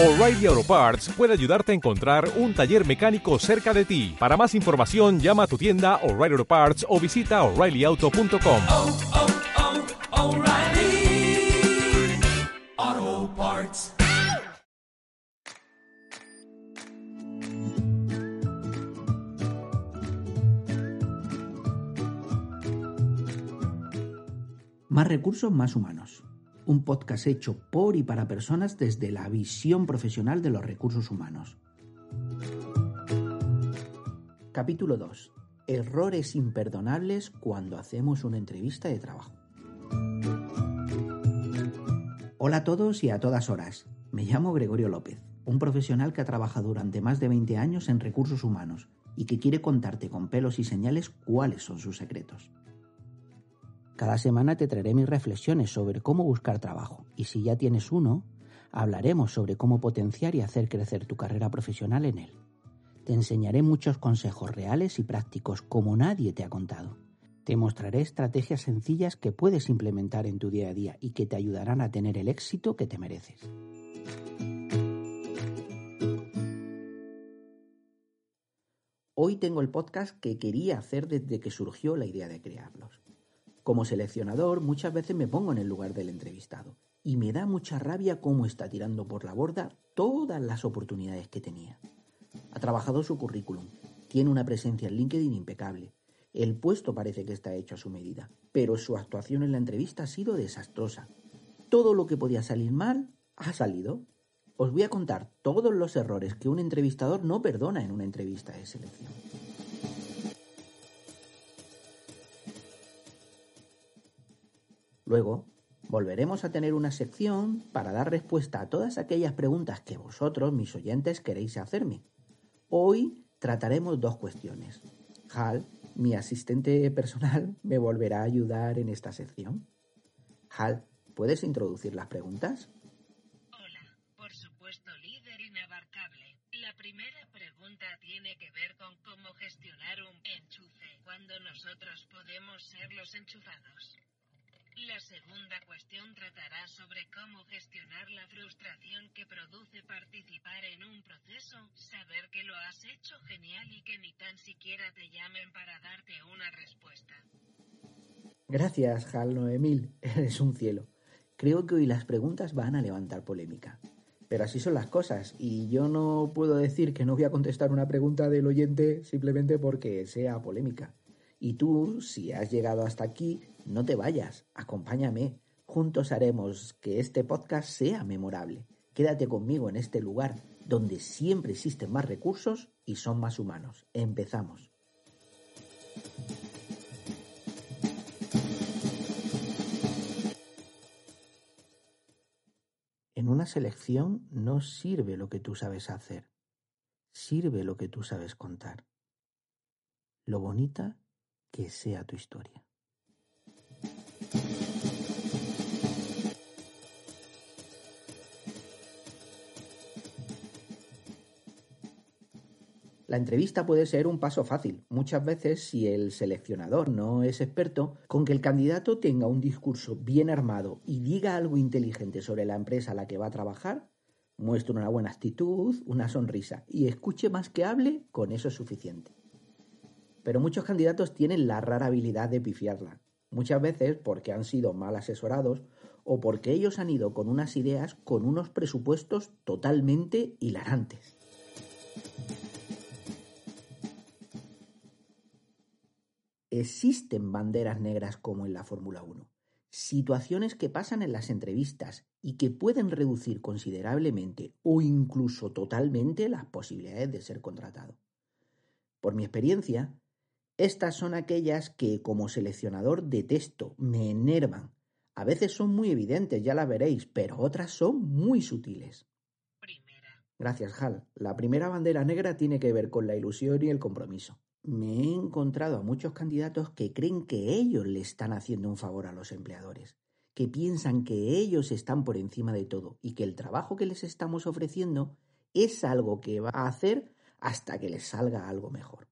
O'Reilly Auto Parts puede ayudarte a encontrar un taller mecánico cerca de ti. Para más información, llama a tu tienda O'Reilly Auto Parts o visita oreillyauto.com. oh, oh, Parts. Más recursos, más humanos. Un podcast hecho por y para personas desde la visión profesional de los recursos humanos. Capítulo 2. Errores imperdonables cuando hacemos una entrevista de trabajo. Hola a todos y a todas horas. Me llamo Gregorio López, un profesional que ha trabajado durante más de 20 años en recursos humanos y que quiere contarte con pelos y señales cuáles son sus secretos. Cada semana te traeré mis reflexiones sobre cómo buscar trabajo y si ya tienes uno, hablaremos sobre cómo potenciar y hacer crecer tu carrera profesional en él. Te enseñaré muchos consejos reales y prácticos como nadie te ha contado. Te mostraré estrategias sencillas que puedes implementar en tu día a día y que te ayudarán a tener el éxito que te mereces. Hoy tengo el podcast que quería hacer desde que surgió la idea de crearlos. Como seleccionador muchas veces me pongo en el lugar del entrevistado y me da mucha rabia cómo está tirando por la borda todas las oportunidades que tenía. Ha trabajado su currículum, tiene una presencia en LinkedIn impecable, el puesto parece que está hecho a su medida, pero su actuación en la entrevista ha sido desastrosa. Todo lo que podía salir mal ha salido. Os voy a contar todos los errores que un entrevistador no perdona en una entrevista de selección. Luego, volveremos a tener una sección para dar respuesta a todas aquellas preguntas que vosotros, mis oyentes, queréis hacerme. Hoy trataremos dos cuestiones. Hal, mi asistente personal, me volverá a ayudar en esta sección. Hal, ¿puedes introducir las preguntas? Hola, por supuesto líder inabarcable. La primera pregunta tiene que ver con cómo gestionar un enchufe cuando nosotros podemos ser los enchufados. La segunda cuestión tratará sobre cómo gestionar la frustración que produce participar en un proceso, saber que lo has hecho genial y que ni tan siquiera te llamen para darte una respuesta. Gracias, Hal Noemil. Eres un cielo. Creo que hoy las preguntas van a levantar polémica. Pero así son las cosas, y yo no puedo decir que no voy a contestar una pregunta del oyente simplemente porque sea polémica. Y tú, si has llegado hasta aquí, no te vayas, acompáñame. Juntos haremos que este podcast sea memorable. Quédate conmigo en este lugar donde siempre existen más recursos y son más humanos. Empezamos. En una selección no sirve lo que tú sabes hacer, sirve lo que tú sabes contar. Lo bonita que sea tu historia. La entrevista puede ser un paso fácil. Muchas veces, si el seleccionador no es experto, con que el candidato tenga un discurso bien armado y diga algo inteligente sobre la empresa a la que va a trabajar, muestre una buena actitud, una sonrisa y escuche más que hable, con eso es suficiente. Pero muchos candidatos tienen la rara habilidad de pifiarla. Muchas veces porque han sido mal asesorados o porque ellos han ido con unas ideas con unos presupuestos totalmente hilarantes. Existen banderas negras como en la Fórmula 1, situaciones que pasan en las entrevistas y que pueden reducir considerablemente o incluso totalmente las posibilidades de ser contratado. Por mi experiencia, estas son aquellas que como seleccionador detesto, me enervan. A veces son muy evidentes, ya las veréis, pero otras son muy sutiles. Primera. Gracias, Hal. La primera bandera negra tiene que ver con la ilusión y el compromiso. Me he encontrado a muchos candidatos que creen que ellos le están haciendo un favor a los empleadores, que piensan que ellos están por encima de todo y que el trabajo que les estamos ofreciendo es algo que va a hacer hasta que les salga algo mejor.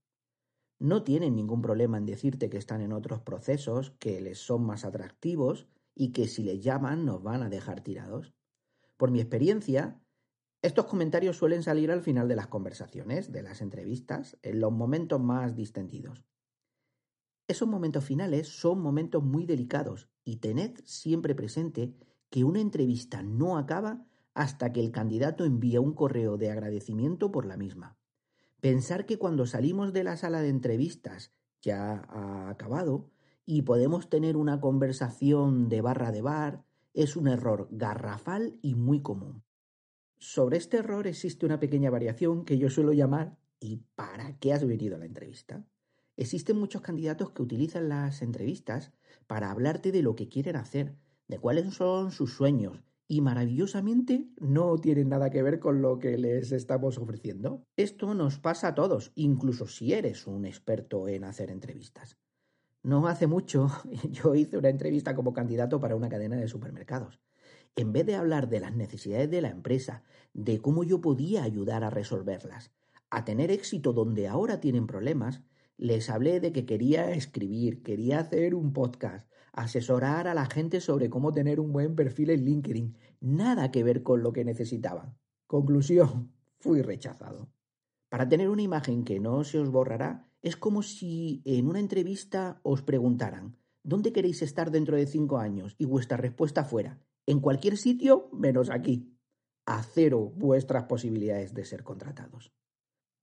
No tienen ningún problema en decirte que están en otros procesos que les son más atractivos y que si les llaman nos van a dejar tirados. Por mi experiencia, Estos comentarios suelen salir al final de las conversaciones, de las entrevistas, en los momentos más distendidos. Esos momentos finales son momentos muy delicados y tened siempre presente que una entrevista no acaba hasta que el candidato envía un correo de agradecimiento por la misma. Pensar que cuando salimos de la sala de entrevistas ya ha acabado y podemos tener una conversación de barra de bar es un error garrafal y muy común. Sobre este error existe una pequeña variación que yo suelo llamar ¿y para qué has venido a la entrevista? Existen muchos candidatos que utilizan las entrevistas para hablarte de lo que quieren hacer, de cuáles son sus sueños, y maravillosamente no tienen nada que ver con lo que les estamos ofreciendo. Esto nos pasa a todos, incluso si eres un experto en hacer entrevistas. No hace mucho yo hice una entrevista como candidato para una cadena de supermercados. En vez de hablar de las necesidades de la empresa, de cómo yo podía ayudar a resolverlas, a tener éxito donde ahora tienen problemas, les hablé de que quería escribir, quería hacer un podcast, asesorar a la gente sobre cómo tener un buen perfil en LinkedIn. Nada que ver con lo que necesitaban. Conclusión, fui rechazado. Para tener una imagen que no se os borrará, es como si en una entrevista os preguntaran ¿Dónde queréis estar dentro de cinco años? y vuestra respuesta fuera en cualquier sitio menos aquí. A cero vuestras posibilidades de ser contratados.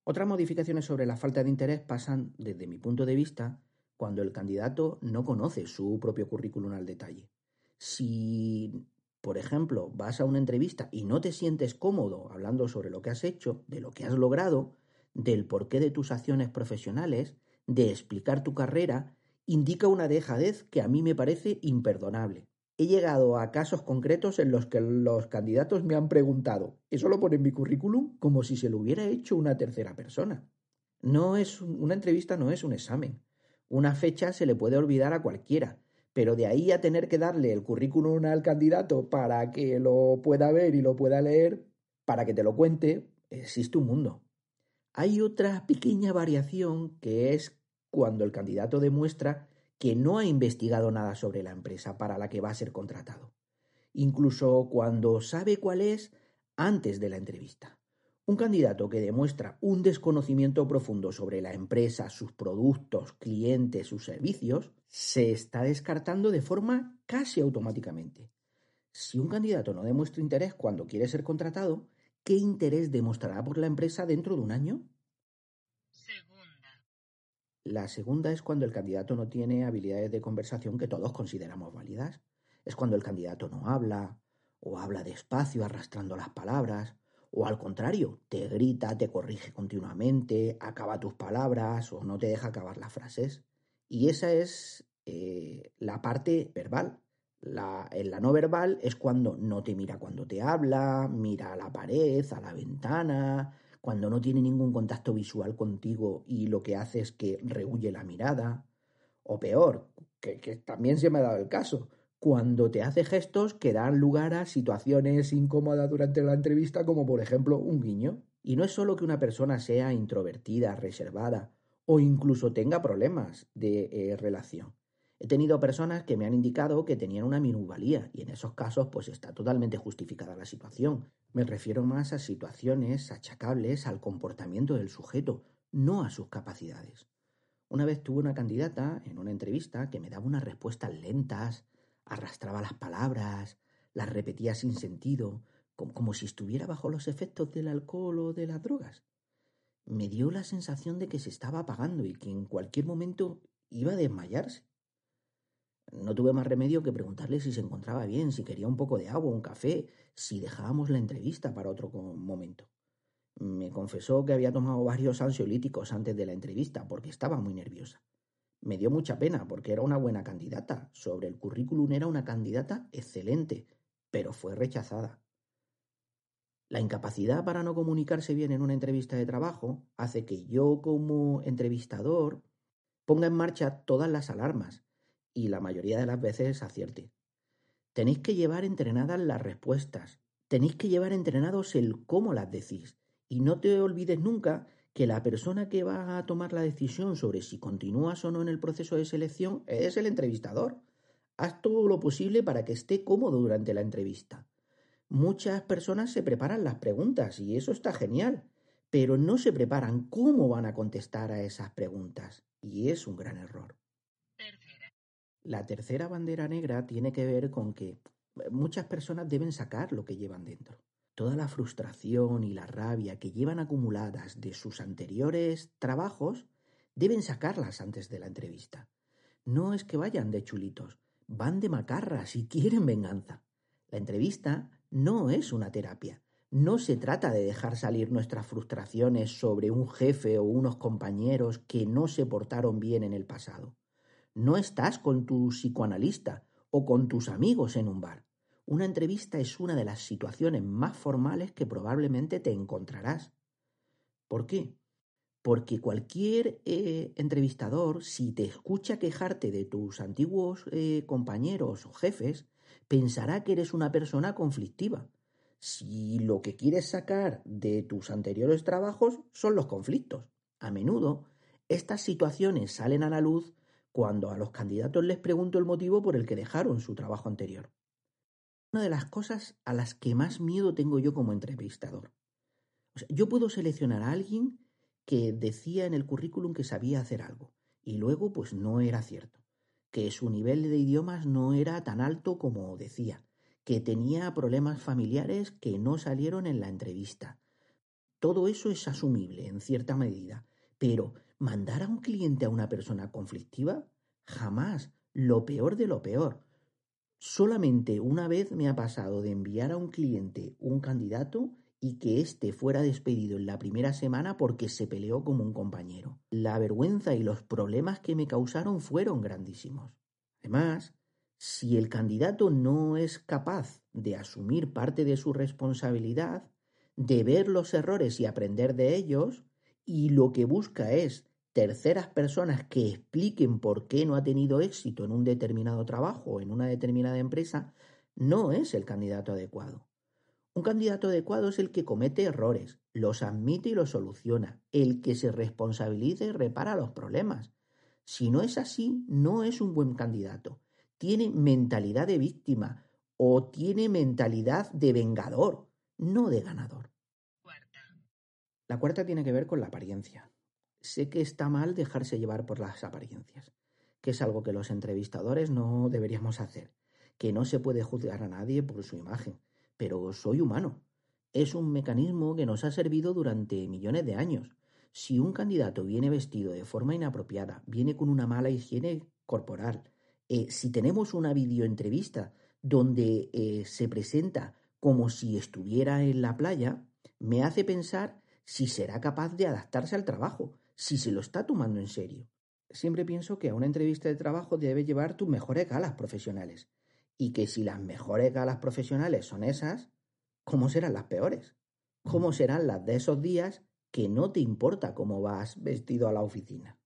Otras modificaciones sobre la falta de interés pasan, desde mi punto de vista, cuando el candidato no conoce su propio currículum al detalle. Si, por ejemplo, vas a una entrevista y no te sientes cómodo hablando sobre lo que has hecho, de lo que has logrado, del porqué de tus acciones profesionales, de explicar tu carrera, indica una dejadez que a mí me parece imperdonable. He llegado a casos concretos en los que los candidatos me han preguntado, ¿eso lo pone en mi currículum? como si se lo hubiera hecho una tercera persona. No es una entrevista no es un examen. Una fecha se le puede olvidar a cualquiera, pero de ahí a tener que darle el currículum al candidato para que lo pueda ver y lo pueda leer, para que te lo cuente, existe un mundo. Hay otra pequeña variación que es cuando el candidato demuestra que no ha investigado nada sobre la empresa para la que va a ser contratado, incluso cuando sabe cuál es antes de la entrevista. Un candidato que demuestra un desconocimiento profundo sobre la empresa, sus productos, clientes, sus servicios, se está descartando de forma casi automáticamente. Si un candidato no demuestra interés cuando quiere ser contratado, ¿qué interés demostrará por la empresa dentro de un año? La segunda es cuando el candidato no tiene habilidades de conversación que todos consideramos válidas. Es cuando el candidato no habla, o habla despacio arrastrando las palabras, o al contrario, te grita, te corrige continuamente, acaba tus palabras o no te deja acabar las frases. Y esa es eh, la parte verbal. En la no verbal es cuando no te mira cuando te habla, mira a la pared, a la ventana, cuando no tiene ningún contacto visual contigo y lo que hace es que rehuye la mirada. O peor, que, también se me ha dado el caso, cuando te hace gestos que dan lugar a situaciones incómodas durante la entrevista, como por ejemplo un guiño. Y no es solo que una persona sea introvertida, reservada o incluso tenga problemas de eh, relación. He tenido personas que me han indicado que tenían una minusvalía y en esos casos pues está totalmente justificada la situación. Me refiero más a situaciones achacables al comportamiento del sujeto, no a sus capacidades. Una vez tuve una candidata en una entrevista que me daba unas respuestas lentas, arrastraba las palabras, las repetía sin sentido, como, como si estuviera bajo los efectos del alcohol o de las drogas. Me dio la sensación de que se estaba apagando y que en cualquier momento iba a desmayarse. No tuve más remedio que preguntarle si se encontraba bien, si quería un poco de agua, un café, si dejábamos la entrevista para otro momento. Me confesó que había tomado varios ansiolíticos antes de la entrevista porque estaba muy nerviosa. Me dio mucha pena porque era una buena candidata. Sobre el currículum era una candidata excelente, pero fue rechazada. La incapacidad para no comunicarse bien en una entrevista de trabajo hace que yo como entrevistador ponga en marcha todas las alarmas y la mayoría de las veces acierte. Tenéis que llevar entrenadas las respuestas, tenéis que llevar entrenados el cómo las decís y no te olvides nunca que la persona que va a tomar la decisión sobre si continúas o no en el proceso de selección es el entrevistador. Haz todo lo posible para que esté cómodo durante la entrevista. Muchas personas se preparan las preguntas y eso está genial, pero no se preparan cómo van a contestar a esas preguntas y es un gran error. La tercera bandera negra tiene que ver con que muchas personas deben sacar lo que llevan dentro. Toda la frustración y la rabia que llevan acumuladas de sus anteriores trabajos deben sacarlas antes de la entrevista. No es que vayan de chulitos, van de macarras y quieren venganza. La entrevista no es una terapia. No se trata de dejar salir nuestras frustraciones sobre un jefe o unos compañeros que no se portaron bien en el pasado. No estás con tu psicoanalista o con tus amigos en un bar. Una entrevista es una de las situaciones más formales que probablemente te encontrarás. ¿Por qué? Porque cualquier eh, entrevistador, si te escucha quejarte de tus antiguos eh, compañeros o jefes, pensará que eres una persona conflictiva. Si lo que quieres sacar de tus anteriores trabajos son los conflictos. A menudo, estas situaciones salen a la luz cuando a los candidatos les pregunto el motivo por el que dejaron su trabajo anterior. Una de las cosas a las que más miedo tengo yo como entrevistador. yo puedo seleccionar a alguien que decía en el currículum que sabía hacer algo y luego pues no era cierto, que su nivel de idiomas no era tan alto como decía, que tenía problemas familiares que no salieron en la entrevista. Todo eso es asumible en cierta medida, pero mandar a un cliente a una persona conflictiva, jamás, lo peor de lo peor. Solamente una vez me ha pasado de enviar a un cliente un candidato y que éste fuera despedido en la primera semana porque se peleó como un compañero. La vergüenza y los problemas que me causaron fueron grandísimos. Además, si el candidato no es capaz de asumir parte de su responsabilidad, de ver los errores y aprender de ellos, y lo que busca es terceras personas que expliquen por qué no ha tenido éxito en un determinado trabajo o en una determinada empresa, no es el candidato adecuado. Un candidato adecuado es el que comete errores, los admite y los soluciona, el que se responsabiliza y repara los problemas. Si no es así, no es un buen candidato. Tiene mentalidad de víctima o tiene mentalidad de vengador, no de ganador. Cuarta. La cuarta tiene que ver con la apariencia sé que está mal dejarse llevar por las apariencias, que es algo que los entrevistadores no deberíamos hacer, que no se puede juzgar a nadie por su imagen, pero soy humano. Es un mecanismo que nos ha servido durante millones de años. Si un candidato viene vestido de forma inapropiada, viene con una mala higiene corporal, eh, si tenemos una videoentrevista donde eh, se presenta como si estuviera en la playa, me hace pensar si será capaz de adaptarse al trabajo, si se lo está tomando en serio. Siempre pienso que a una entrevista de trabajo debe llevar tus mejores galas profesionales. Y que si las mejores galas profesionales son esas, ¿cómo serán las peores? ¿Cómo serán las de esos días que no te importa cómo vas vestido a la oficina?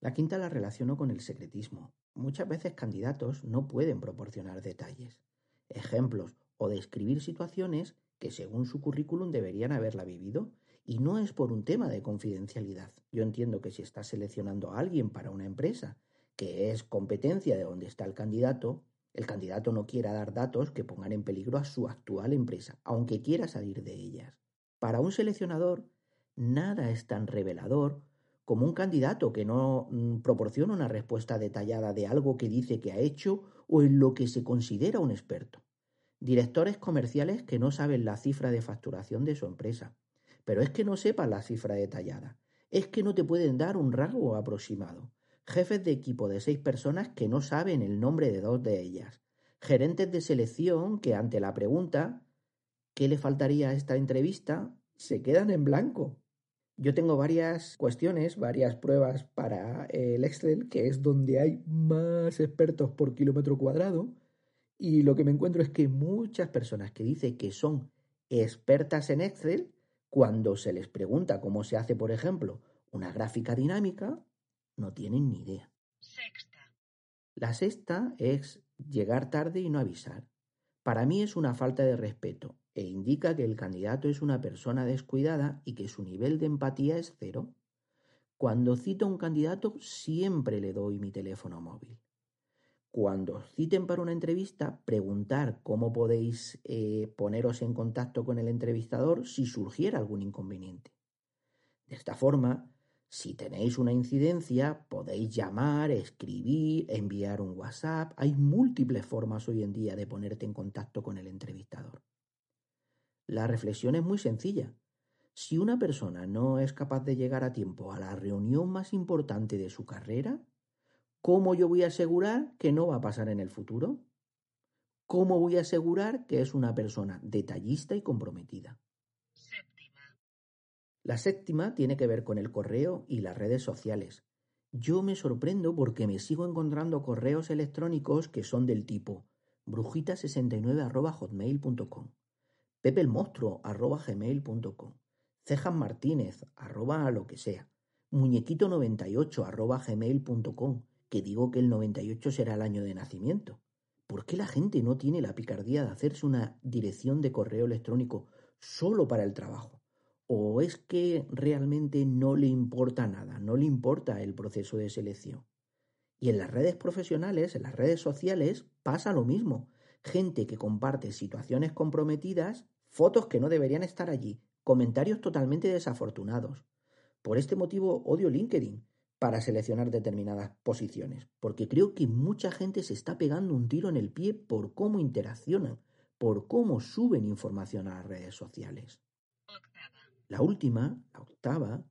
La quinta la relaciono con el secretismo. Muchas veces candidatos no pueden proporcionar detalles, ejemplos o describir situaciones que según su currículum deberían haberla vivido y no es por un tema de confidencialidad. Yo entiendo que si estás seleccionando a alguien para una empresa, que es competencia de donde está el candidato, el candidato no quiera dar datos que pongan en peligro a su actual empresa, aunque quiera salir de ellas. Para un seleccionador, nada es tan revelador como un candidato que no mm, proporciona una respuesta detallada de algo que dice que ha hecho o en lo que se considera un experto. Directores comerciales que no saben la cifra de facturación de su empresa, pero es que no sepan la cifra detallada. Es que no te pueden dar un rasgo aproximado. Jefes de equipo de seis personas que no saben el nombre de dos de ellas. Gerentes de selección que ante la pregunta ¿qué le faltaría a esta entrevista? se quedan en blanco. Yo tengo varias cuestiones, varias pruebas para el Excel, que es donde hay más expertos por kilómetro cuadrado, y lo que me encuentro es que muchas personas que dicen que son expertas en Excel cuando se les pregunta cómo se hace, por ejemplo, una gráfica dinámica, no tienen ni idea. Sexta. La sexta es llegar tarde y no avisar. Para mí es una falta de respeto e indica que el candidato es una persona descuidada y que su nivel de empatía es cero. Cuando cito a un candidato siempre le doy mi teléfono móvil. Cuando os citen para una entrevista, preguntar cómo podéis eh, poneros en contacto con el entrevistador si surgiera algún inconveniente. De esta forma, si tenéis una incidencia, podéis llamar, escribir, enviar un WhatsApp. Hay múltiples formas hoy en día de ponerte en contacto con el entrevistador. La reflexión es muy sencilla. Si una persona no es capaz de llegar a tiempo a la reunión más importante de su carrera, ¿cómo yo voy a asegurar que no va a pasar en el futuro? ¿Cómo voy a asegurar que es una persona detallista y comprometida? Séptima. La séptima tiene que ver con el correo y las redes sociales. Yo me sorprendo porque me sigo encontrando correos electrónicos que son del tipo brujita69.hotmail.com, pepelmonstruo.gmail.com, Cejas Martínez, arroba lo que sea. Muñequito98, arroba gmail.com, que digo que el 98 será el año de nacimiento. ¿Por qué la gente no tiene la picardía de hacerse una dirección de correo electrónico solo para el trabajo? ¿O es que realmente no le importa nada, no le importa el proceso de selección? Y en las redes profesionales, en las redes sociales, pasa lo mismo. Gente que comparte situaciones comprometidas, fotos que no deberían estar allí, comentarios totalmente desafortunados. Por este motivo odio LinkedIn para seleccionar determinadas posiciones, porque creo que mucha gente se está pegando un tiro en el pie por cómo interaccionan, por cómo suben información a las redes sociales. La última, la octava,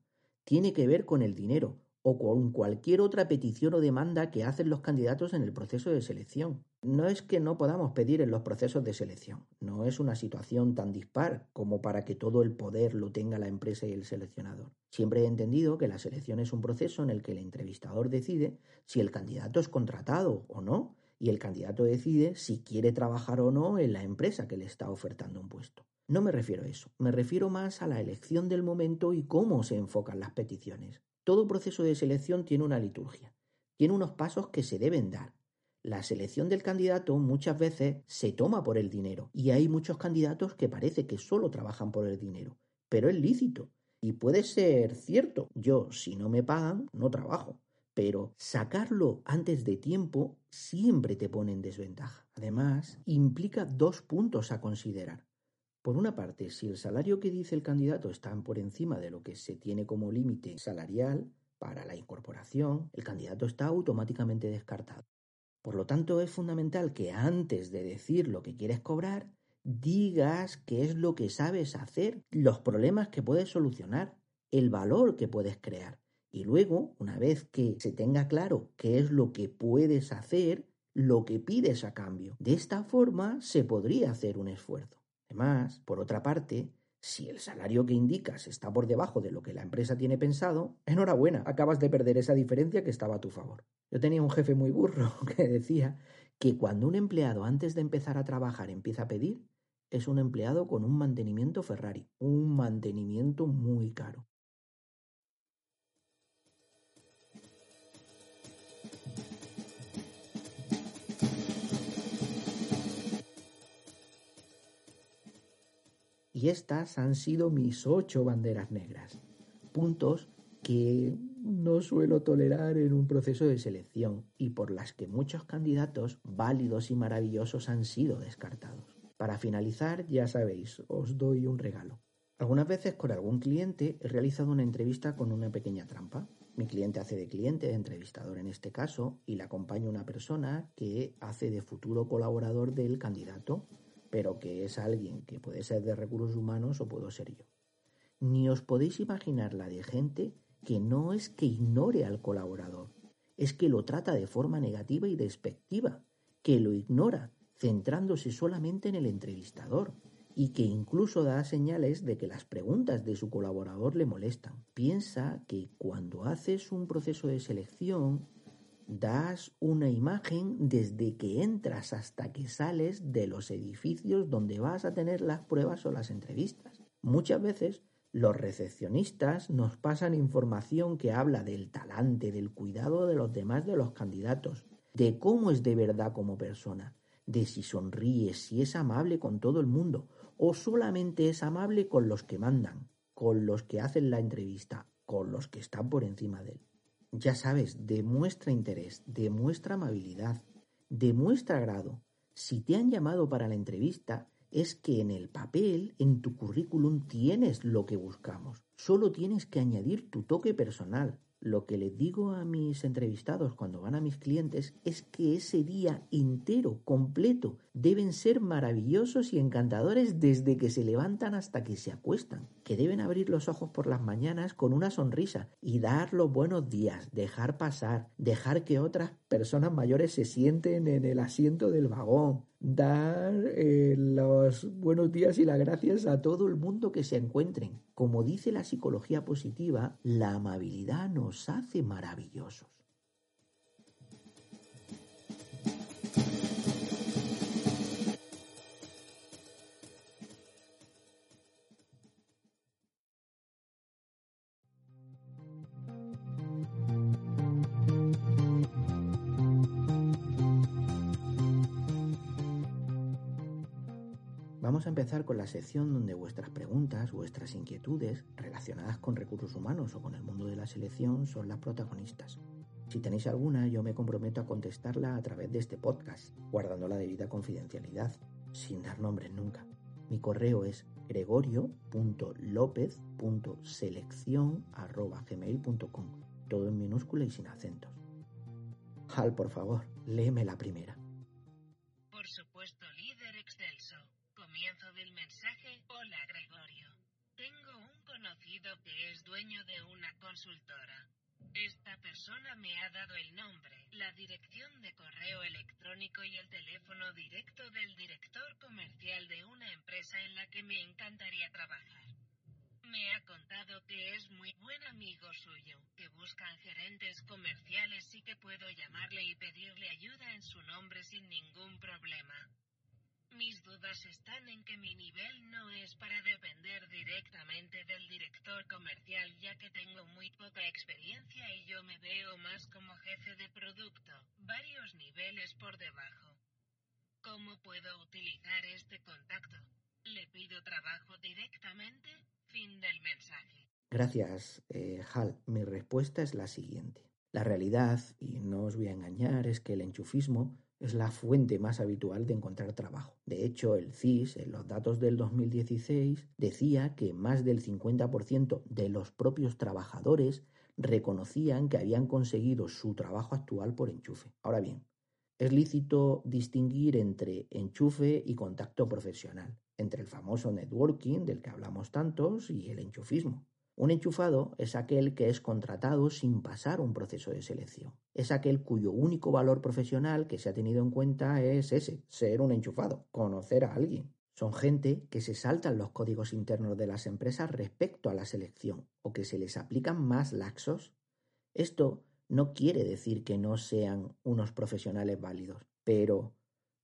tiene que ver con el dinero o con cualquier otra petición o demanda que hacen los candidatos en el proceso de selección. No es que no podamos pedir en los procesos de selección, no es una situación tan dispar como para que todo el poder lo tenga la empresa y el seleccionador. Siempre he entendido que la selección es un proceso en el que el entrevistador decide si el candidato es contratado o no, y el candidato decide si quiere trabajar o no en la empresa que le está ofertando un puesto. No me refiero a eso, me refiero más a la elección del momento y cómo se enfocan las peticiones. Todo proceso de selección tiene una liturgia, tiene unos pasos que se deben dar. La selección del candidato muchas veces se toma por el dinero y hay muchos candidatos que parece que solo trabajan por el dinero, pero es lícito y puede ser cierto. Yo, si no me pagan, no trabajo. Pero sacarlo antes de tiempo siempre te pone en desventaja. Además, implica dos puntos a considerar. Por una parte, si el salario que dice el candidato está por encima de lo que se tiene como límite salarial para la incorporación, el candidato está automáticamente descartado. Por lo tanto, es fundamental que antes de decir lo que quieres cobrar, digas qué es lo que sabes hacer, los problemas que puedes solucionar, el valor que puedes crear. Y luego, una vez que se tenga claro qué es lo que puedes hacer, lo que pides a cambio. De esta forma se podría hacer un esfuerzo. Además, por otra parte, si el salario que indicas está por debajo de lo que la empresa tiene pensado, enhorabuena, acabas de perder esa diferencia que estaba a tu favor. Yo tenía un jefe muy burro que decía que cuando un empleado antes de empezar a trabajar empieza a pedir, es un empleado con un mantenimiento Ferrari, un mantenimiento muy caro. Y estas han sido mis ocho banderas negras, puntos que no suelo tolerar en un proceso de selección y por las que muchos candidatos válidos y maravillosos han sido descartados. Para finalizar, ya sabéis, os doy un regalo. Algunas veces con algún cliente he realizado una entrevista con una pequeña trampa. Mi cliente hace de cliente, de entrevistador en este caso, y le acompaña una persona que hace de futuro colaborador del candidato pero que es alguien que puede ser de recursos humanos o puedo ser yo. Ni os podéis imaginar la de gente que no es que ignore al colaborador, es que lo trata de forma negativa y despectiva, que lo ignora, centrándose solamente en el entrevistador, y que incluso da señales de que las preguntas de su colaborador le molestan. Piensa que cuando haces un proceso de selección das una imagen desde que entras hasta que sales de los edificios donde vas a tener las pruebas o las entrevistas. Muchas veces los recepcionistas nos pasan información que habla del talante, del cuidado de los demás de los candidatos, de cómo es de verdad como persona, de si sonríe, si es amable con todo el mundo o solamente es amable con los que mandan, con los que hacen la entrevista, con los que están por encima de él. Ya sabes, demuestra interés, demuestra amabilidad Demuestra grado. Si te han llamado para la entrevista, es que en el papel, en tu currículum, tienes lo que buscamos. Solo tienes que añadir tu toque personal, lo que les digo a mis entrevistados cuando van a mis clientes es que ese día entero, completo, deben ser maravillosos y encantadores desde que se levantan hasta que se acuestan, que deben abrir los ojos por las mañanas con una sonrisa y dar los buenos días, dejar pasar, dejar que otras personas mayores se sienten en el asiento del vagón, dar eh, los buenos días y las gracias a todo el mundo que se encuentren. Como dice la psicología positiva, la amabilidad nos hace maravillosos. Vamos a empezar con la sección donde vuestras preguntas, vuestras inquietudes relacionadas con recursos humanos o con el mundo de la selección son las protagonistas. Si tenéis alguna, yo me comprometo a contestarla a través de este podcast, guardando la debida confidencialidad, sin dar nombres nunca. Mi correo es gregorio.lopez.selección.gmail.com Todo en minúscula y sin acentos. Hal, por favor, léeme la primera. Consultora. Esta persona me ha dado el nombre, la dirección de correo electrónico y el teléfono directo del director comercial de una empresa en la que me encantaría trabajar. Me ha contado que es muy buen amigo suyo, que buscan gerentes comerciales y que puedo llamarle y pedirle ayuda en su nombre sin ningún problema. Mis dudas están en que mi nivel no es para depender directamente del director comercial ya que tengo muy poca experiencia y yo me veo más como jefe de producto, varios niveles por debajo. ¿Cómo puedo utilizar este contacto? ¿Le pido trabajo directamente? Fin del mensaje. Gracias, eh, Hal. Mi respuesta es la siguiente. La realidad, y no os voy a engañar, es que el enchufismo es la fuente más habitual de encontrar trabajo. De hecho, el CIS, en los datos del 2016, decía que más del 50% de los propios trabajadores reconocían que habían conseguido su trabajo actual por enchufe. Ahora bien, es lícito distinguir entre enchufe y contacto profesional, entre el famoso networking del que hablamos tantos y el enchufismo. Un enchufado es aquel que es contratado sin pasar un proceso de selección. Es aquel cuyo único valor profesional que se ha tenido en cuenta es ese, ser un enchufado, conocer a alguien. Son gente que se saltan los códigos internos de las empresas respecto a la selección o que se les aplican más laxos. Esto no quiere decir que no sean unos profesionales válidos, pero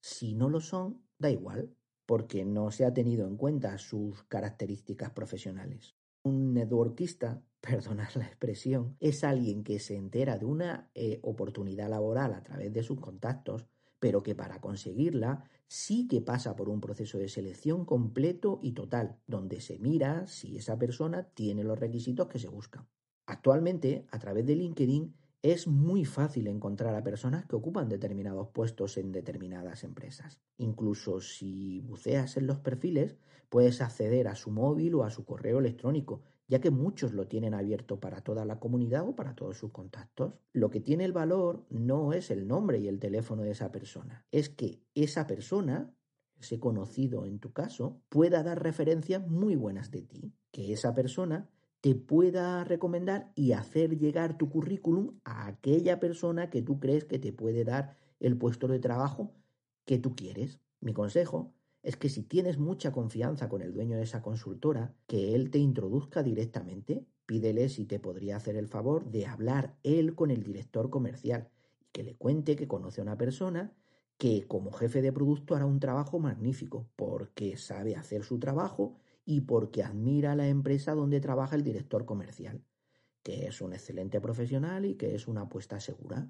si no lo son, da igual, porque no se ha tenido en cuenta sus características profesionales. Un networkista, perdonad la expresión, es alguien que se entera de una eh, oportunidad laboral a través de sus contactos, pero que para conseguirla sí que pasa por un proceso de selección completo y total, donde se mira si esa persona tiene los requisitos que se buscan. Actualmente, a través de LinkedIn, es muy fácil encontrar a personas que ocupan determinados puestos en determinadas empresas. Incluso si buceas en los perfiles, puedes acceder a su móvil o a su correo electrónico, ya que muchos lo tienen abierto para toda la comunidad o para todos sus contactos. Lo que tiene el valor no es el nombre y el teléfono de esa persona, es que esa persona, ese conocido en tu caso, pueda dar referencias muy buenas de ti, que esa persona te pueda recomendar y hacer llegar tu currículum a aquella persona que tú crees que te puede dar el puesto de trabajo que tú quieres. Mi consejo es que si tienes mucha confianza con el dueño de esa consultora, que él te introduzca directamente, pídele si te podría hacer el favor de hablar él con el director comercial y que le cuente que conoce a una persona que como jefe de producto hará un trabajo magnífico porque sabe hacer su trabajo y porque admira la empresa donde trabaja el director comercial, que es un excelente profesional y que es una apuesta segura.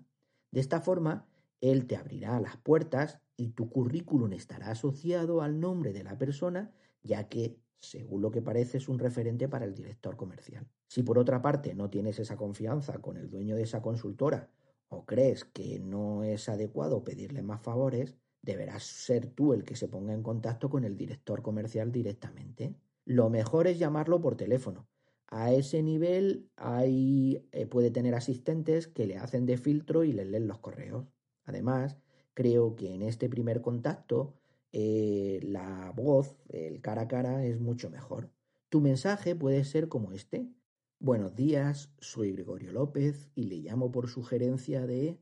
De esta forma, él te abrirá las puertas y tu currículum estará asociado al nombre de la persona, ya que, según lo que parece, es un referente para el director comercial. Si por otra parte no tienes esa confianza con el dueño de esa consultora o crees que no es adecuado pedirle más favores, deberás ser tú el que se ponga en contacto con el director comercial directamente. Lo mejor es llamarlo por teléfono. A ese nivel hay, eh, puede tener asistentes que le hacen de filtro y le leen los correos. Además, creo que en este primer contacto eh, la voz, el cara a cara, es mucho mejor. Tu mensaje puede ser como este. Buenos días, soy Gregorio López y le llamo por sugerencia de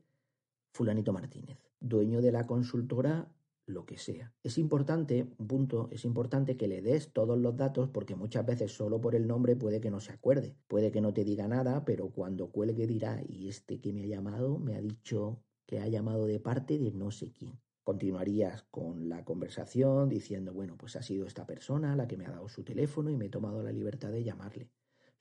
Fulanito Martínez, dueño de la consultora lo que sea. Es importante, un punto, es importante que le des todos los datos porque muchas veces solo por el nombre puede que no se acuerde, puede que no te diga nada, pero cuando cuelgue dirá, y este que me ha llamado me ha dicho que ha llamado de parte de no sé quién. Continuarías con la conversación diciendo, bueno, pues ha sido esta persona la que me ha dado su teléfono y me he tomado la libertad de llamarle.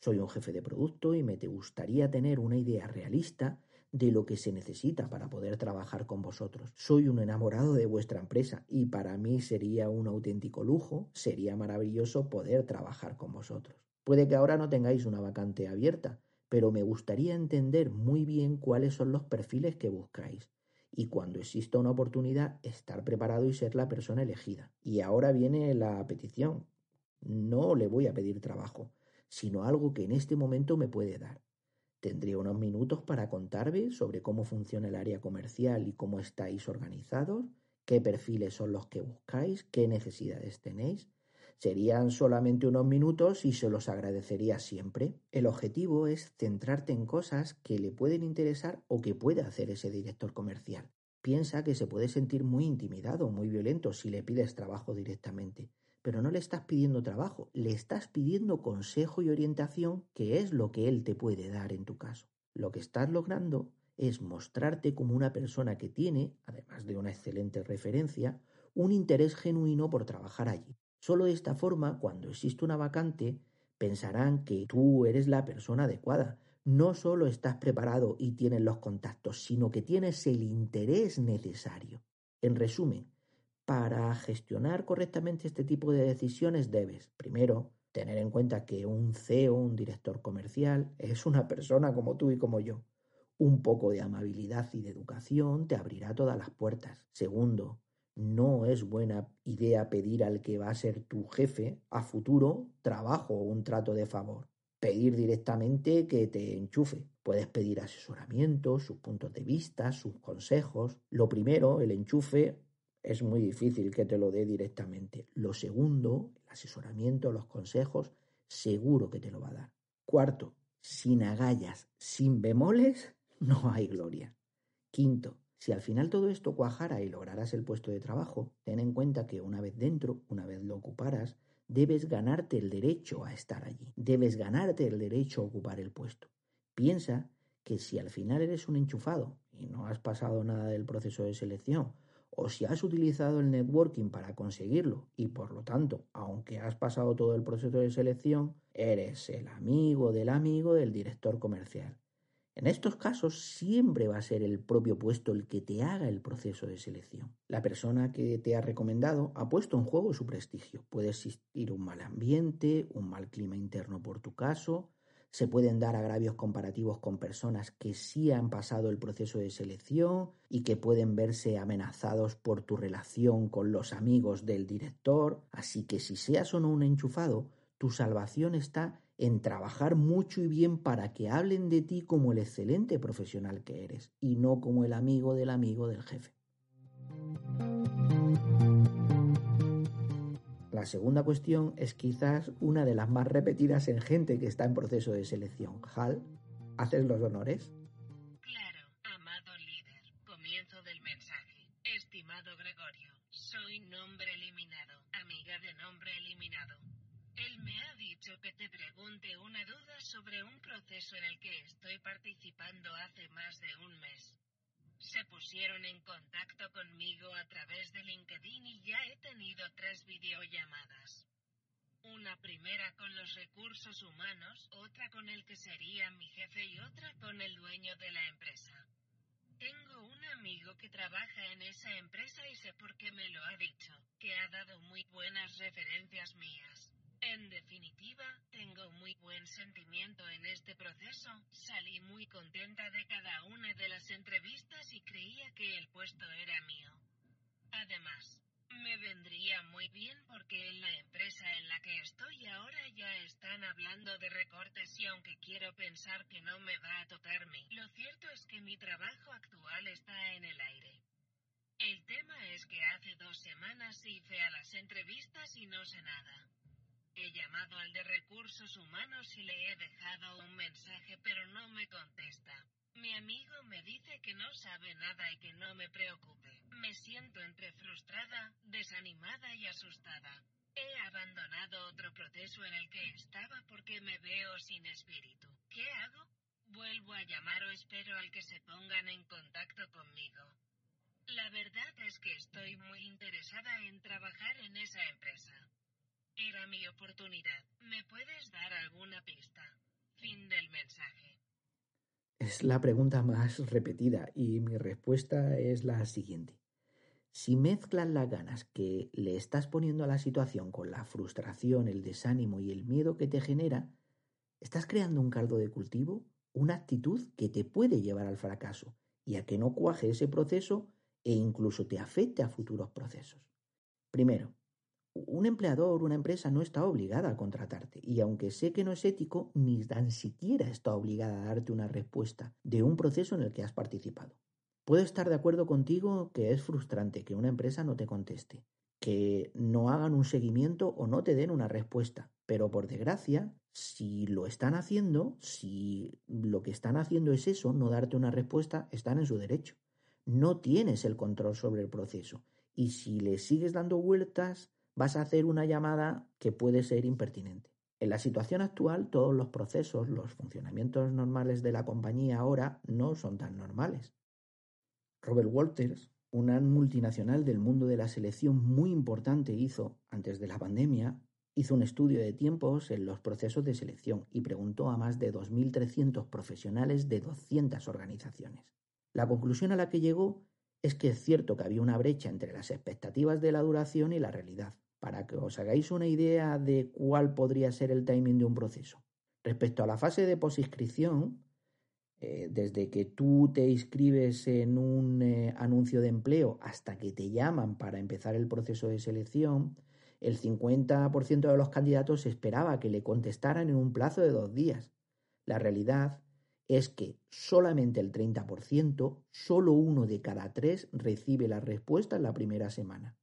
Soy un jefe de producto y me te gustaría tener una idea realista de lo que se necesita para poder trabajar con vosotros. Soy un enamorado de vuestra empresa y para mí sería un auténtico lujo, sería maravilloso poder trabajar con vosotros. Puede que ahora no tengáis una vacante abierta, pero me gustaría entender muy bien cuáles son los perfiles que buscáis y cuando exista una oportunidad estar preparado y ser la persona elegida. Y ahora viene la petición. No le voy a pedir trabajo, sino algo que en este momento me puede dar. Tendría unos minutos para contarme sobre cómo funciona el área comercial y cómo estáis organizados, qué perfiles son los que buscáis, qué necesidades tenéis. Serían solamente unos minutos y se los agradecería siempre. El objetivo es centrarte en cosas que le pueden interesar o que puede hacer ese director comercial. Piensa que se puede sentir muy intimidado, muy violento si le pides trabajo directamente pero no le estás pidiendo trabajo, le estás pidiendo consejo y orientación, que es lo que él te puede dar en tu caso. Lo que estás logrando es mostrarte como una persona que tiene, además de una excelente referencia, un interés genuino por trabajar allí. Solo de esta forma, cuando existe una vacante, pensarán que tú eres la persona adecuada. No solo estás preparado y tienes los contactos, sino que tienes el interés necesario. En resumen, para gestionar correctamente este tipo de decisiones debes, primero, tener en cuenta que un CEO, un director comercial, es una persona como tú y como yo. Un poco de amabilidad y de educación te abrirá todas las puertas. Segundo, no es buena idea pedir al que va a ser tu jefe a futuro trabajo o un trato de favor. Pedir directamente que te enchufe. Puedes pedir asesoramiento, sus puntos de vista, sus consejos. Lo primero, el enchufe, es muy difícil que te lo dé directamente. Lo segundo, el asesoramiento, los consejos, seguro que te lo va a dar. Cuarto, sin agallas, sin bemoles, no hay gloria. Quinto, si al final todo esto cuajara y lograras el puesto de trabajo, ten en cuenta que una vez dentro, una vez lo ocuparas, debes ganarte el derecho a estar allí, debes ganarte el derecho a ocupar el puesto. Piensa que si al final eres un enchufado y no has pasado nada del proceso de selección, o si has utilizado el networking para conseguirlo y por lo tanto, aunque has pasado todo el proceso de selección, eres el amigo del amigo del director comercial. En estos casos siempre va a ser el propio puesto el que te haga el proceso de selección. La persona que te ha recomendado ha puesto en juego su prestigio. Puede existir un mal ambiente, un mal clima interno por tu caso, se pueden dar agravios comparativos con personas que sí han pasado el proceso de selección y que pueden verse amenazados por tu relación con los amigos del director. Así que si seas o no un enchufado, tu salvación está en trabajar mucho y bien para que hablen de ti como el excelente profesional que eres y no como el amigo del amigo del jefe. La segunda cuestión es quizás una de las más repetidas en gente que está en proceso de selección. Hal, ¿haces los honores? Claro, amado líder. Comienzo del mensaje. Estimado Gregorio, soy nombre eliminado, amiga de nombre eliminado. Él me ha dicho que te pregunte una duda sobre un proceso en el que estoy participando hace más de un mes. Se pusieron en contacto conmigo a través de LinkedIn y ya he tenido tres videollamadas. Una primera con los recursos humanos, otra con el que sería mi jefe y otra con el dueño de la empresa. Tengo un amigo que trabaja en esa empresa y sé por qué me lo ha dicho, que ha dado muy buenas referencias mías. En definitiva, tengo muy buen sentimiento en este proceso, salí muy contenta de cada una de las entrevistas y creía que el puesto era mío. Además, me vendría muy bien porque en la empresa en la que estoy ahora ya están hablando de recortes y aunque quiero pensar que no me va a tocarme, lo cierto es que mi trabajo actual está en el aire. El tema es que hace dos semanas hice a las entrevistas y no sé nada. He llamado al de recursos humanos y le he dejado un mensaje pero no me contesta. Mi amigo me dice que no sabe nada y que no me preocupe. Me siento entre frustrada, desanimada y asustada. He abandonado otro proceso en el que estaba porque me veo sin espíritu. ¿Qué hago? ¿Vuelvo a llamar o espero al que se pongan en contacto conmigo? La verdad es que estoy muy interesada en trabajar en esa empresa. Era mi oportunidad. ¿Me puedes dar alguna pista? Fin del mensaje. Es la pregunta más repetida y mi respuesta es la siguiente. Si mezclas las ganas que le estás poniendo a la situación con la frustración, el desánimo y el miedo que te genera, estás creando un caldo de cultivo, una actitud que te puede llevar al fracaso y a que no cuaje ese proceso e incluso te afecte a futuros procesos. Primero, un empleador, una empresa no está obligada a contratarte y aunque sé que no es ético, ni tan siquiera está obligada a darte una respuesta de un proceso en el que has participado. Puedo estar de acuerdo contigo que es frustrante que una empresa no te conteste, que no hagan un seguimiento o no te den una respuesta, pero por desgracia, si lo están haciendo, si lo que están haciendo es eso, no darte una respuesta, están en su derecho. No tienes el control sobre el proceso y si le sigues dando vueltas, vas a hacer una llamada que puede ser impertinente. En la situación actual, todos los procesos, los funcionamientos normales de la compañía ahora no son tan normales. Robert Walters, una multinacional del mundo de la selección muy importante, hizo, antes de la pandemia, hizo un estudio de tiempos en los procesos de selección y preguntó a más de 2.300 profesionales de 200 organizaciones. La conclusión a la que llegó es que es cierto que había una brecha entre las expectativas de la duración y la realidad para que os hagáis una idea de cuál podría ser el timing de un proceso. Respecto a la fase de posinscripción, eh, desde que tú te inscribes en un eh, anuncio de empleo hasta que te llaman para empezar el proceso de selección, el 50% de los candidatos esperaba que le contestaran en un plazo de dos días. La realidad es que solamente el 30%, solo uno de cada tres recibe la respuesta en la primera semana.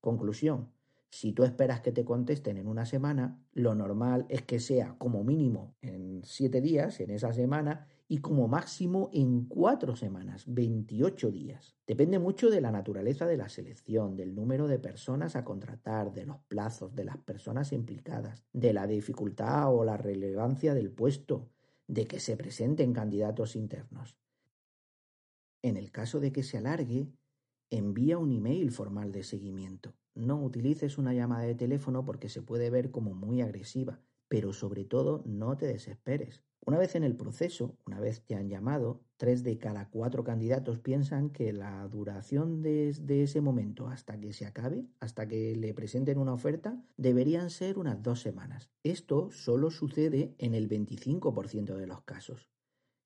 Conclusión, si tú esperas que te contesten en una semana, lo normal es que sea como mínimo en siete días, en esa semana, y como máximo en cuatro semanas, 28 días. Depende mucho de la naturaleza de la selección, del número de personas a contratar, de los plazos, de las personas implicadas, de la dificultad o la relevancia del puesto, de que se presenten candidatos internos. En el caso de que se alargue, envía un email formal de seguimiento. No utilices una llamada de teléfono porque se puede ver como muy agresiva, pero sobre todo no te desesperes. Una vez en el proceso, una vez te han llamado, tres de cada cuatro candidatos piensan que la duración desde ese momento hasta que se acabe, hasta que le presenten una oferta, deberían ser unas dos semanas. Esto solo sucede en el 25% de los casos.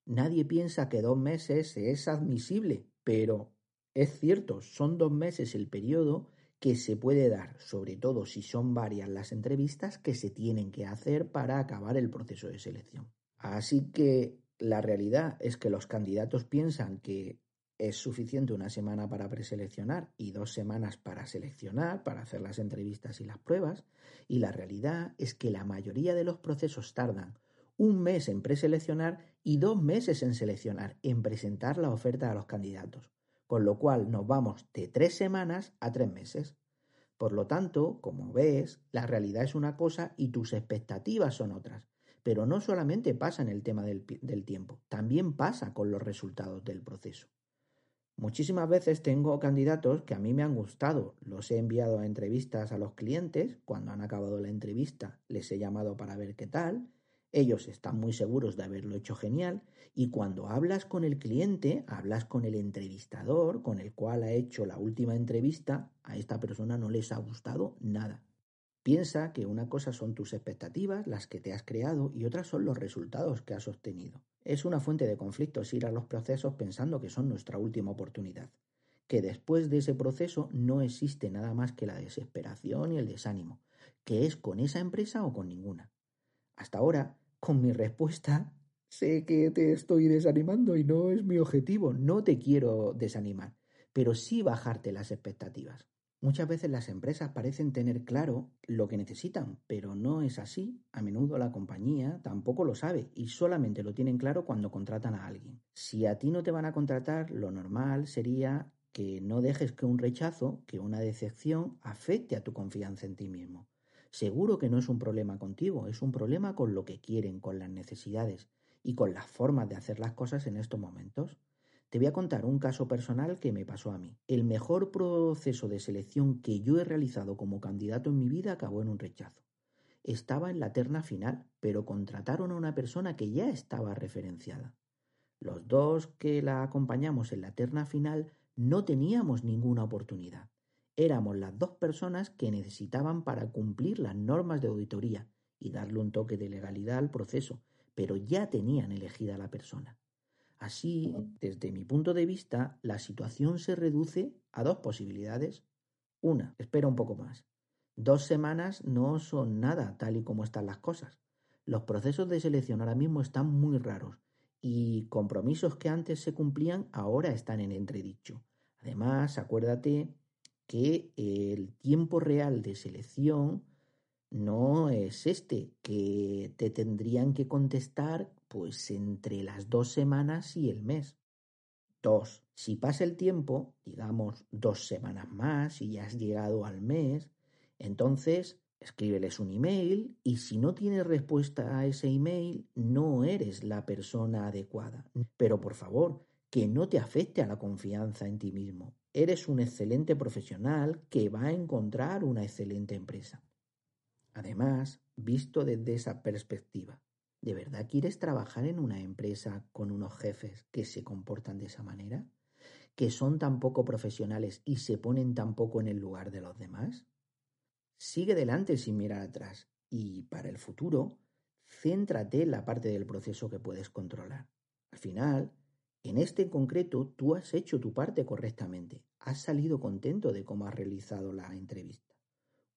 Nadie piensa que dos meses es admisible, pero es cierto, son dos meses el periodo que se puede dar, sobre todo si son varias las entrevistas que se tienen que hacer para acabar el proceso de selección. Así que la realidad es que los candidatos piensan que es suficiente una semana para preseleccionar y dos semanas para seleccionar, para hacer las entrevistas y las pruebas, y la realidad es que la mayoría de los procesos tardan un mes en preseleccionar y dos meses en seleccionar, en presentar la oferta a los candidatos con lo cual nos vamos de tres semanas a tres meses. Por lo tanto, como ves, la realidad es una cosa y tus expectativas son otras. Pero no solamente pasa en el tema del, tiempo, también pasa con los resultados del proceso. Muchísimas veces tengo candidatos que a mí me han gustado, los he enviado a entrevistas a los clientes, cuando han acabado la entrevista les he llamado para ver qué tal, ellos están muy seguros de haberlo hecho genial y cuando hablas con el cliente, hablas con el entrevistador con el cual ha hecho la última entrevista, a esta persona no les ha gustado nada. Piensa que una cosa son tus expectativas, las que te has creado, y otras son los resultados que has obtenido. Es una fuente de conflictos ir a los procesos pensando que son nuestra última oportunidad, que después de ese proceso no existe nada más que la desesperación y el desánimo, que es con esa empresa o con ninguna. Hasta ahora, con mi respuesta, sé que te estoy desanimando y no es mi objetivo, no te quiero desanimar, pero sí bajarte las expectativas. Muchas veces las empresas parecen tener claro lo que necesitan, pero no es así. A menudo la compañía tampoco lo sabe y solamente lo tienen claro cuando contratan a alguien. Si a ti no te van a contratar, lo normal sería que no dejes que un rechazo, que una decepción afecte a tu confianza en ti mismo. Seguro que no es un problema contigo, es un problema con lo que quieren, con las necesidades y con las formas de hacer las cosas en estos momentos. Te voy a contar un caso personal que me pasó a mí. El mejor proceso de selección que yo he realizado como candidato en mi vida acabó en un rechazo. Estaba en la terna final, pero contrataron a una persona que ya estaba referenciada. Los dos que la acompañamos en la terna final no teníamos ninguna oportunidad. Éramos las dos personas que necesitaban para cumplir las normas de auditoría y darle un toque de legalidad al proceso, pero ya tenían elegida a la persona. Así, desde mi punto de vista, la situación se reduce a dos posibilidades. Una, espera un poco más. Dos semanas no son nada tal y como están las cosas. Los procesos de selección ahora mismo están muy raros y compromisos que antes se cumplían ahora están en entredicho. Además, acuérdate que el tiempo real de selección no es este, que te tendrían que contestar pues entre las dos semanas y el mes. Dos, si pasa el tiempo, digamos dos semanas más y ya has llegado al mes, entonces escríbeles un email y si no tienes respuesta a ese email, no eres la persona adecuada. Pero por favor, que no te afecte a la confianza en ti mismo. Eres un excelente profesional que va a encontrar una excelente empresa. Además, visto desde esa perspectiva, ¿De verdad quieres trabajar en una empresa con unos jefes que se comportan de esa manera? ¿Que son tan poco profesionales y se ponen tan poco en el lugar de los demás? Sigue adelante sin mirar atrás y para el futuro, céntrate en la parte del proceso que puedes controlar. Al final, en este en concreto, tú has hecho tu parte correctamente, has salido contento de cómo has realizado la entrevista.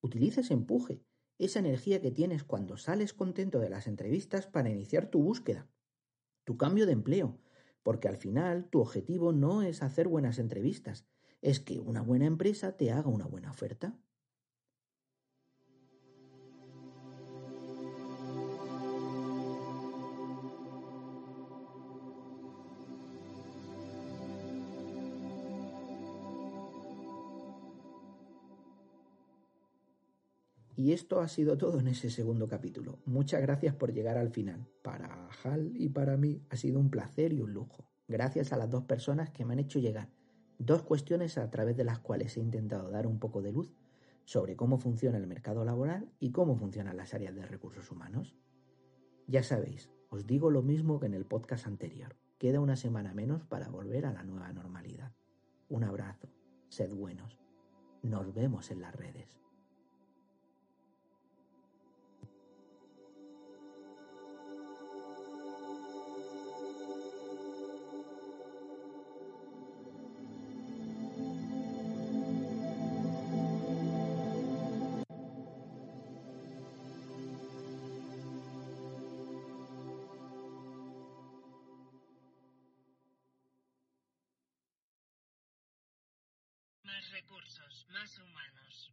Utiliza ese empuje esa energía que tienes cuando sales contento de las entrevistas para iniciar tu búsqueda, tu cambio de empleo, porque al final tu objetivo no es hacer buenas entrevistas, es que una buena empresa te haga una buena oferta. Y esto ha sido todo en ese segundo capítulo. Muchas gracias por llegar al final. Para Hal y para mí ha sido un placer y un lujo. Gracias a las dos personas que me han hecho llegar dos cuestiones a través de las cuales he intentado dar un poco de luz sobre cómo funciona el mercado laboral y cómo funcionan las áreas de recursos humanos. Ya sabéis, os digo lo mismo que en el podcast anterior. Queda una semana menos para volver a la nueva normalidad. Un abrazo, sed buenos. Nos vemos en las redes. Humanos.